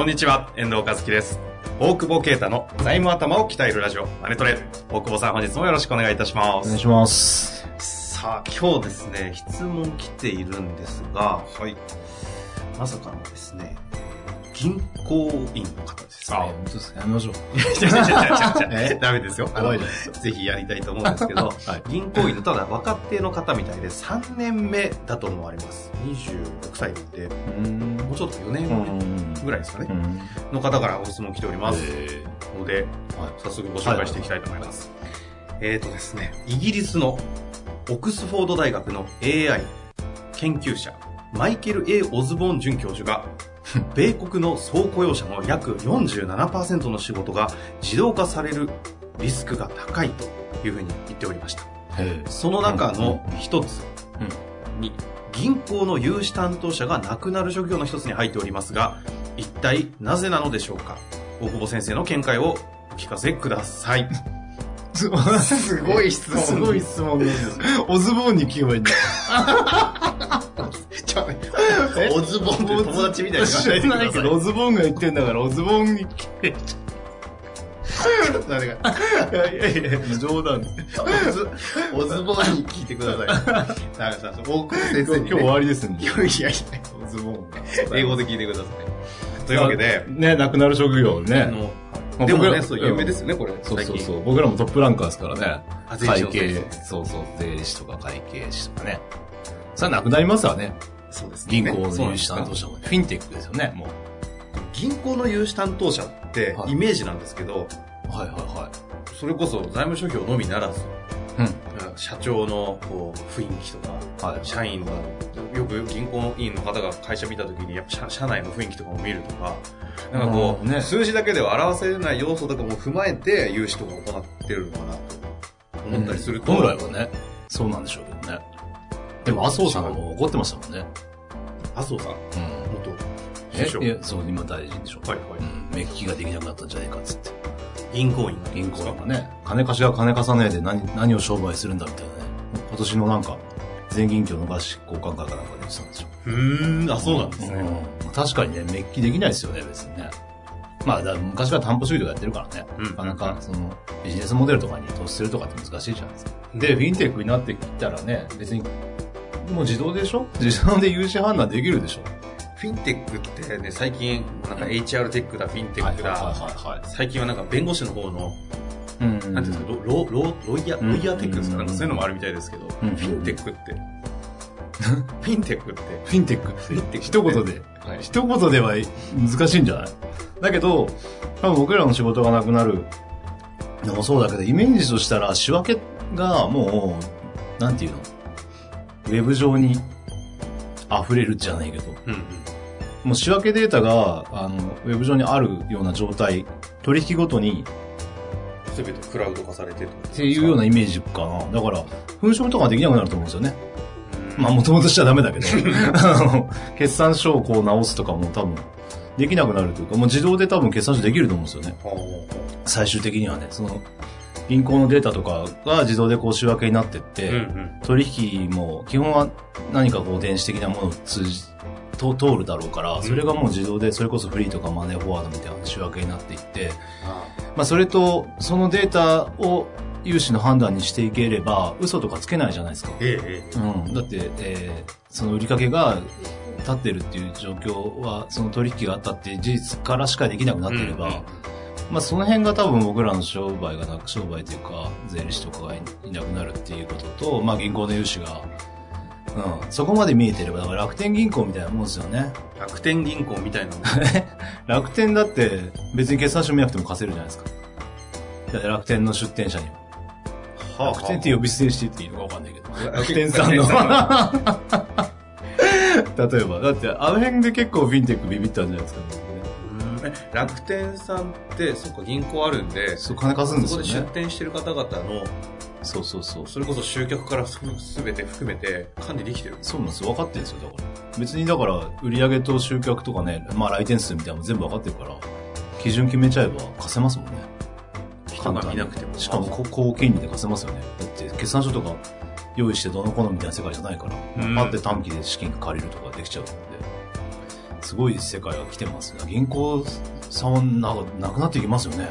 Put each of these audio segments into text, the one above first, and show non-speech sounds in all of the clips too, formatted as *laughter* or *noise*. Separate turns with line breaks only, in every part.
こんにちは、遠藤和樹です。大久保啓太の財務頭を鍛えるラジオ、マネトレ。大久保さん、本日もよろしくお願いいたしま
お願い
す。
します。
さあ、今日ですね、質問来ているんですが、はい。まさかのですね、銀行員の方ですね。
本当ですかやめましょう。
違う違う違う違う違う
え？
ダメですよ。
怖いじゃないですか。
ぜひやりたいと思うんですけど、*laughs* 銀行員のただ若手の方みたいで3年目だと思われます。26歳で、
うん。
もうちょっと4年
ん
ぐらいですかね。
うん。
の方からご質問来ております。
え
ので、
はい
早速ご紹介していきたいと思います。えーとですね、イギリスのオックスフォード大学の AI 研究者、マイケル A. オズボーン准教授が、*laughs* 米国の総雇用者の約47%の仕事が自動化されるリスクが高いというふうに言っておりました。
え
その中の一つに、銀行の融資担当者が亡くなる職業の一つに入っておりますが、一体なぜなのでしょうか？大久保先生の見解をお聞かせください。*laughs*
す
ごい質問
すごい質問です。オズボーンに聞けばいいんだ。*laughs*
ちょオズボンって友達みたいに言わないでください
ないけど、オズボーンが言ってんだから、オズボーンに聞け。
誰が
いやいやいや、冗談です。
オズボンに聞いてください。だからさ、大久保先生に、ね、
今日終わりですね
い。やいやいや、
オズボーンが。
英語で聞いてください。というわけで、
ね、亡くなる職業
あ
ね。
の
まあ
でもね、そう、有名ですよね、これ。
そうそうそう。僕らもトップランカーですからね。会計
の、
そうそう、税理士とか会計士とかね。それはなくなりますわね。
そうです
銀行の融資担当者も。フィンテックですよね、もう。
銀行の融資担当者って
はい
イメージなんですけど、
はいはいは
それこそ財務諸表のみならず、
い。うん。
社長のこう雰囲気とか、
はい。
社員の、よく銀行員の方が会社見たときに、やっぱ社社内の雰囲気とかも見るとか、なんかこう、
うんね
数字だけでは表せない要素とかも踏まえて、融資とか行ってるのかなと思ったりすると、
本来はね、そうなんでしょうけどね。でも、麻生さんがもう怒ってましたもんね。
麻生さん、
うん。
元
え
首相。
いや、そう、今大臣でしょ。
はいはい。
うん。目利きができなくなったんじゃないかっつって。
銀行員。
銀行がね、金貸しが金貸さねえで何、何を商売するんだみたいなね。今年のなんか、全銀協の合宿交換会かなんかで言ってたんですよ。
うーん、あ、そうなんですね。
うん確かにね、メッキできないですよね、別にね。まあ、だ昔から担保主義とかやってるからね。
うん
なかなか、その、ビジネスモデルとかに投資するとかって難しいじゃないですか。で、フィンテックになってきたらね、別に、もう自動でしょ？自動で融資判断できるでしょ？
フィンテックってね、最近、なんか HR テックだ、フィンテックだ、
は
最近はなんか弁護士の方の、
い。うん。
なんていうんですか、ロロロロイヤロイヤーテックですか？なんかそういうのもあるみたいですけど、
うん。
フィンテックって、*laughs* フィンテックって、
フィンテック。
フィンテックって。
一言で。
はい。
一言では難しいんじゃない？だけど、多分僕らの仕事がなくなるのもそうだけど、イメージとしたら仕分けがもう、なんていうの？ウェブ上に溢れるじゃないけど、
うんうん。
もう仕分けデータが、あの、ウェブ上にあるような状態、取引ごとに
すべてクラウド化されてる
っていうようなイメージかな。だから、粉飾とかできなくなると思うんですよね。
うん
まあ、もともとしちゃダメだけど、*laughs* *laughs* あの、決算書をこう直すとかも多分、できなくなるというか、もう自動で多分決算書できると思うんですよね。最終的にはね、その、銀行のデータとかが自動でこう仕分けになってって、
うんうん。
取引も基本は何かこう電子的なものを通じ、と通るだろうから、それがもう自動で、それこそフリーとかマネーフォワードみたいな仕分けになっていって、
あ
まあそれと、そのデータを融資の判断にしていければ、嘘とかつけないじゃないですか。
ええええ。
うん。だって、えーその売りかけが立ってるっていう状況は、その取引があったっていう事実からしかできなくなっていれば、
うんうん
まあその辺が多分僕らの商売がなく、商売というか、税理士とかがいいなくなるっていうことと、まあ銀行の融資が、うん、そこまで見えてれば、だから楽天銀行みたいなもんですよね。
楽天銀行みたいなの *laughs*
楽天だって別に決算書見なくても貸せるじゃないですか。だって楽天の出店者には。
あ
楽天って呼び捨てにしてっていいのかわかんないけど。
楽 *laughs*
楽天さんの。*laughs* 例えば、だってあの辺で結構フィンテックビビったんじゃないですか、
楽天さんって、そっか、銀行あるんで、
そう、金貸すんです
そこで出
よね。
店してる方々の、
そうそうそう。
それこそ集客からすべて含めて管理できてる
そうなんですよ。分かってるんですよ、だから。別にだから、売上と集客とかね、まあ来店数みたいなのも全部分かってるから、基準決めちゃえば貸せますもんね。
人がいなくても。
しかも高高金利で貸せますよね。だって決算書とか用意してどのこのみたいな世界じゃないから、
うん
パッて短期で資金借りるとかできちゃうんで、すごい世界が来てますね。銀行さんはななくなっていきますよね。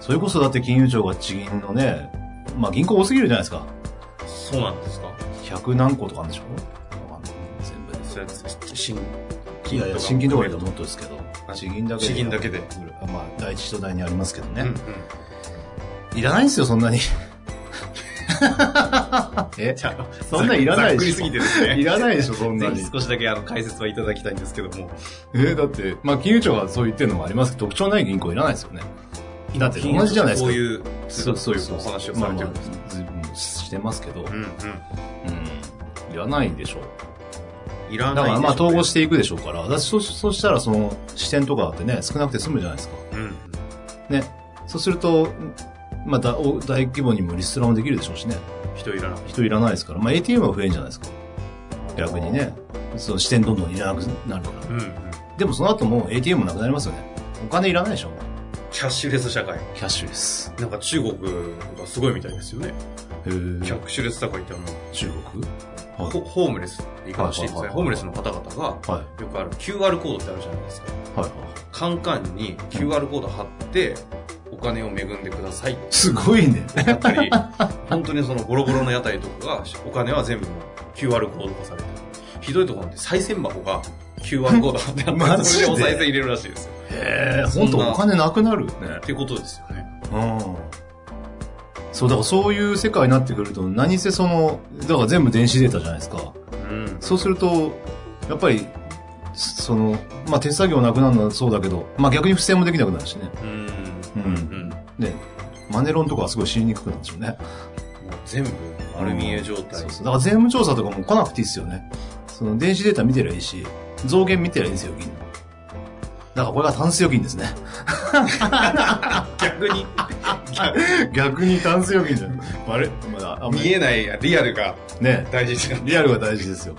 それこそだって金融庁が地銀のね、まあ銀行多すぎるじゃないですか。
そうなんですか
？100何個とかあるんでしょ？わかんない全部で。
それ新
いやいや、新金とかだともっとですけど、地銀だけで。
地銀だけで。
まあ、第一と第二ありますけどね。
うんうん
いらないんですよ、そんなに。*laughs* え？
じゃあ、
そんなんいらないでしょ
ざっくりすぎてですね。
いらないでしょ、そんなに。
少しだけあの解説はいただきたいんですけども。
えだって、まあ、金融庁がそう言ってるのもありますけど、特徴ない銀行いらないですよね。だって同じじゃないですか。
こういう、
そう
そういうお話をされてるんです。
まあまあしてますけど、
うんうん。
うん。いらないでしょ。
いらない
だからまあ統合
し
していくでしょうから、だってそそしたらその視点とかってね、少なくて済むじゃないですか。
うんうん。
ね。そうすると、またお大規模にもリストラもできるでしょうしね。
人いらない。
人いらないですから。まあ ATM は増えんじゃないですか。逆にね。その視点どんどんいらなくなるから。
うんうん。
でもその後も ATM もなくなりますよね。お金いらないでしょ。
キャッシュレス社会。
キャッシュレス。
なんか中国がすごいみたいですよね。
へー
キャッシュレス社会ってあの、
中国？はい
ホホームレスって言い方してホームレスの方々が、
はい。
よくある QR コードってあるじゃないですか。
はいはい。
カンカンに QR コード貼って、お金を恵んでください
すごいね。
やったり、本当にそのボロボロの屋台とかが、お金は全部 QR コード化されてる。ひどいところなんで、賽銭箱が QR コード貼ってあって、それで？お賽銭入れるらしいですよ。
へえ、本当お金なくなるね。
ってことですよね。
うん。そう、だからそういう世界になってくると、何せその、だから全部電子データじゃないですか。
うん。
そうすると、やっぱり、その、まあ手作業なくなるのはそうだけど、まあ逆に不正もできなくなるしね。
うん。
う
うんん。も
ね、マネロンとかはすごい知りにくくなるんでしょうね。
う全部、丸見え状態
そう。そう。だから税務調査とかも来なくていいですよね。その電子データ見てりゃいいし、増減見てりゃいいんですよ、銀の。だからこれがタンス預金ですね。*laughs*
逆に、*laughs*
逆にタンス預金じゃん。あれまだ、
見えないリアルが
ね。
大事ですよ。
リアルが大事ですよ。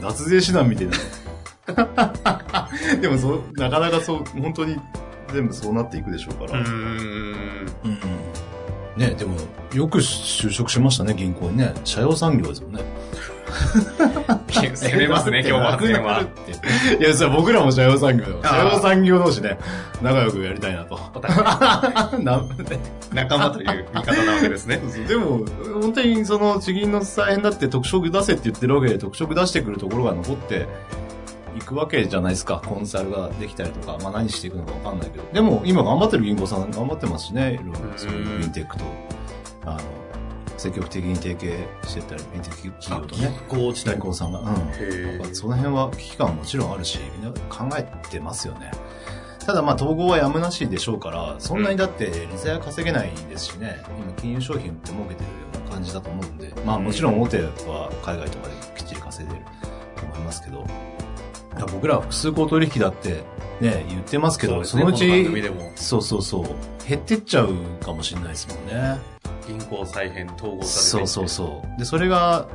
脱税手段みたいな。*laughs* でもそう、なかなかそう、本当に全部そうなっていくでしょうから。
うん。
うんね、でも、よく就職しましたね、銀行にね。社用産業ですもんね。*laughs*
攻めますね、*laughs* 今日は発言は。
いや、それは僕らも社用産業社用産業同士ね、仲良くやりたいなと。*laughs*
仲間という見方なわけですね。
でも、本当にその地銀の再編だって特色出せって言ってるわけで、特色出してくるところが残っていくわけじゃないですか。コンサルができたりとか、まあ何していくのかわかんないけど。でも、今頑張ってる銀行さん頑張ってますしね。いろいろ、そういうフィンテックと、あの、積極的に提携してったり、フィンテック企業とね。
こう地
銀行さんが。うん。その辺は危機感ももちろんあるし、みんな考えてますよね。ただまあ統合はやむなしでしょうから、そんなにだって利ザヤ稼げないですしね、今金融商品って儲けてるような感じだと思うんで、まあもちろん大手は海外とかできっちり稼いでると思いますけど、ら僕らは複数項取引だってね、言ってますけど、そ
ねこの番組
ちそうそうそう、減ってっちゃうかもしれないですもんね。
銀行再編統合されて
そうそうそう。で、それが、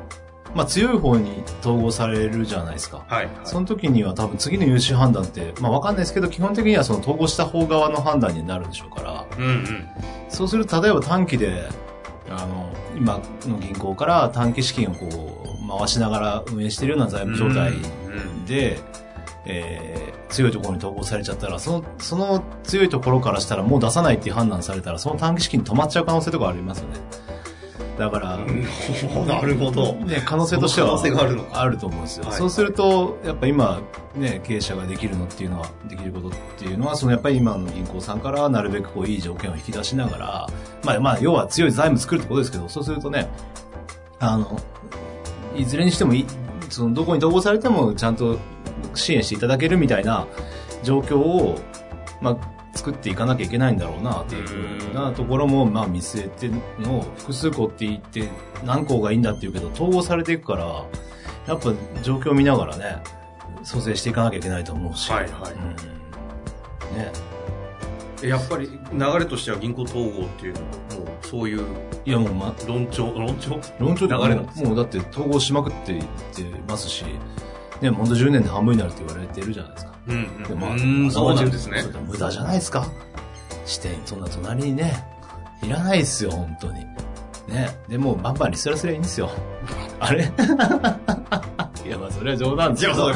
まあ強い方に統合されるじゃないですか。
はい。
その時には多分次の融資判断って、まあわかんないですけど、基本的にはその統合した方側の判断になるんでしょうから、
うんうん。
そうすると例えば短期で、あの、今の銀行から短期資金をこう、回しながら運営してるような財務状態
うん
で、えー強いところに統合されちゃったら、その、その強いところからしたらもう出さないっていう判断されたら、その短期資金止まっちゃう可能性とかありますよね。だから、
うん。なるほど。
ね、可能性としては
可能性があるのか
あると思うんですよ。
はい
そうすると、やっぱ今、ね、経営者ができるのっていうのは、できることっていうのは、そのやっぱり今の銀行さんからなるべくこういい条件を引き出しながら、まあまあ、要は強い財務作るってことですけど、そうするとね、あの、いずれにしてもいい、そのどこに統合されてもちゃんと支援していただけるみたいな状況を、まあ、作っていかなきゃいけないんだろうなっていうふうなところも、まあ見据えての、複数個って言って何個がいいんだって言うけど、統合されていくから、やっぱ状況を見ながらね、蘇生していかなきゃいけないと思うし。
はいはい
うんね。
やっぱり流れとしては銀行統合っていうのも、もうそういう
いやもうま、
論調、論調？
論調で
流れなんです
もうだって統合しまくっていってますし、ね、ほんと10年で半分になるって言われてるじゃないですか。
うん
でまあ
うん、そうなんですね
無駄じゃないですか視点、そんな隣にね、いらないですよ、本当に。ね。でも、バンバンリストラすればいいんですよ。あれ？いや、まあ、それは冗談ですよ。
そう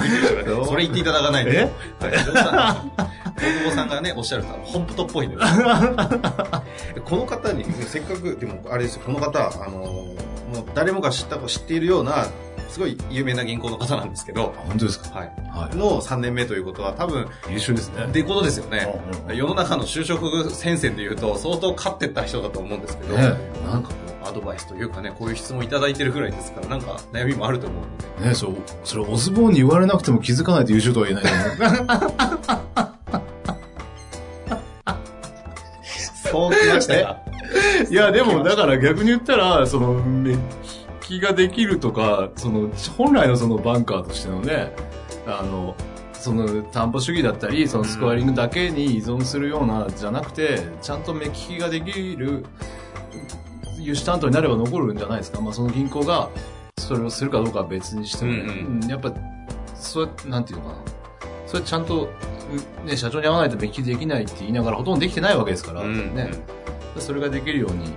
それ言っていただかないと。
え？
はい、冗談大久保さんがね、おっしゃると、本当っぽいんで。*laughs* この方に、せっかく、でも、あれですよ、この方、あの、もう誰もが知った、知っているような、すごい有名な銀行の方なんですけど、
本当ですか？
はい。
は
の3年目ということは、多分、
い。優秀ですね。
ってことですよね。世の中の就職戦線で言うと、相当勝ってった人だと思うんですけど、
ね
なんかドバイスというかね、こういう質問いただいてるぐらいですから、なんか悩みもあると思うので。
ねそう、それオズボーンに言われなくても気づかないと優秀とは言えないと思う。
そうきましたか。
いや、でも、だから逆に言ったら、その、メッキができるとか、その、本来のそのバンカーとしてのね、あの、その担保主義だったり、そのスコアリングだけに依存するような、じゃなくて、ちゃんと目利きができる、輸出担当になれば残るんじゃないですか。まあ、その銀行が、それをするかどうかは別にしてもね、
うん
うんやっぱ、そうやなんていうのかな。それちゃんと、ね、社長に会わないと目利きできないって言いながらほとんどできてないわけですから、
うん
ね。それができるように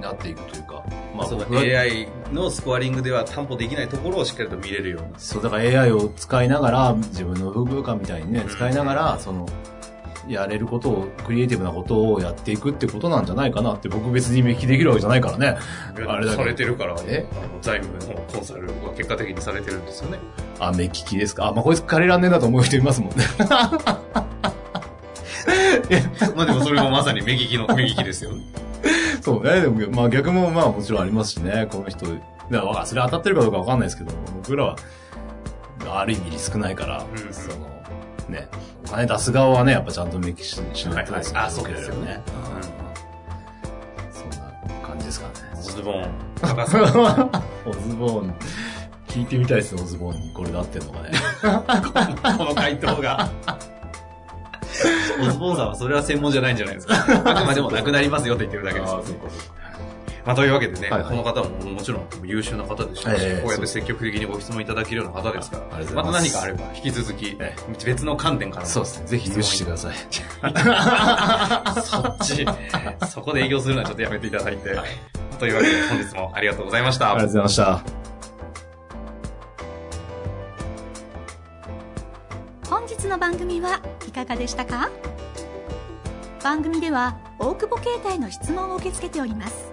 なっていくというか、まあ、
その AI のスコアリングでは担保できないところをしっかりと見れるような。
そう、だから AI を使いながら、自分の部下みたいにね、使いながら、その、やれることを、クリエイティブなことをやっていくってことなんじゃないかなって、僕別に目利きできるわけじゃないからね。あれだけ
されてるから、
え
あの財務のコンサルは結果的にされてるんですよね。
あ、目利きですか？あ、まあ、こいつ借りらんねえなと思う人いますもんね。*laughs*
まあでもそれもまさに目利きの、*laughs* 目利きですよね。
そうね。でも、まあ逆もまあもちろんありますしね。この人、だからそれ当たってるかどうかわかんないですけど、僕らは、ある意味リスクないから、
うんうん
その、ね、お金出す側はね、やっぱちゃんと目利きししないと
はいはいあそうですよね
うんそんな感じですかね。
オズボーン。*laughs*
オズボーン、聞いてみたいですね、オズボーンにこれで合ってんのかね。*laughs*
この回答が。*laughs* オズボーンさんはそれは専門じゃないんじゃないですか。あくまでもなくなりますよって言ってるだけです。まあというわけでね、
はいはい
この方ももちろん優秀な方でしたし、
ええ
こうやって積極的にご質問いただけるような方ですから、また何かあれば引き続き
え
別の観点からも
そうですね。ぜひ許してください。*laughs*
そっち、そこで営業するのはちょっとやめていただいて。というわけで本日もありがとうございました。
ありがとうございました。
本日の番組はいかがでしたか？番組では大久保携帯の質問を受け付けております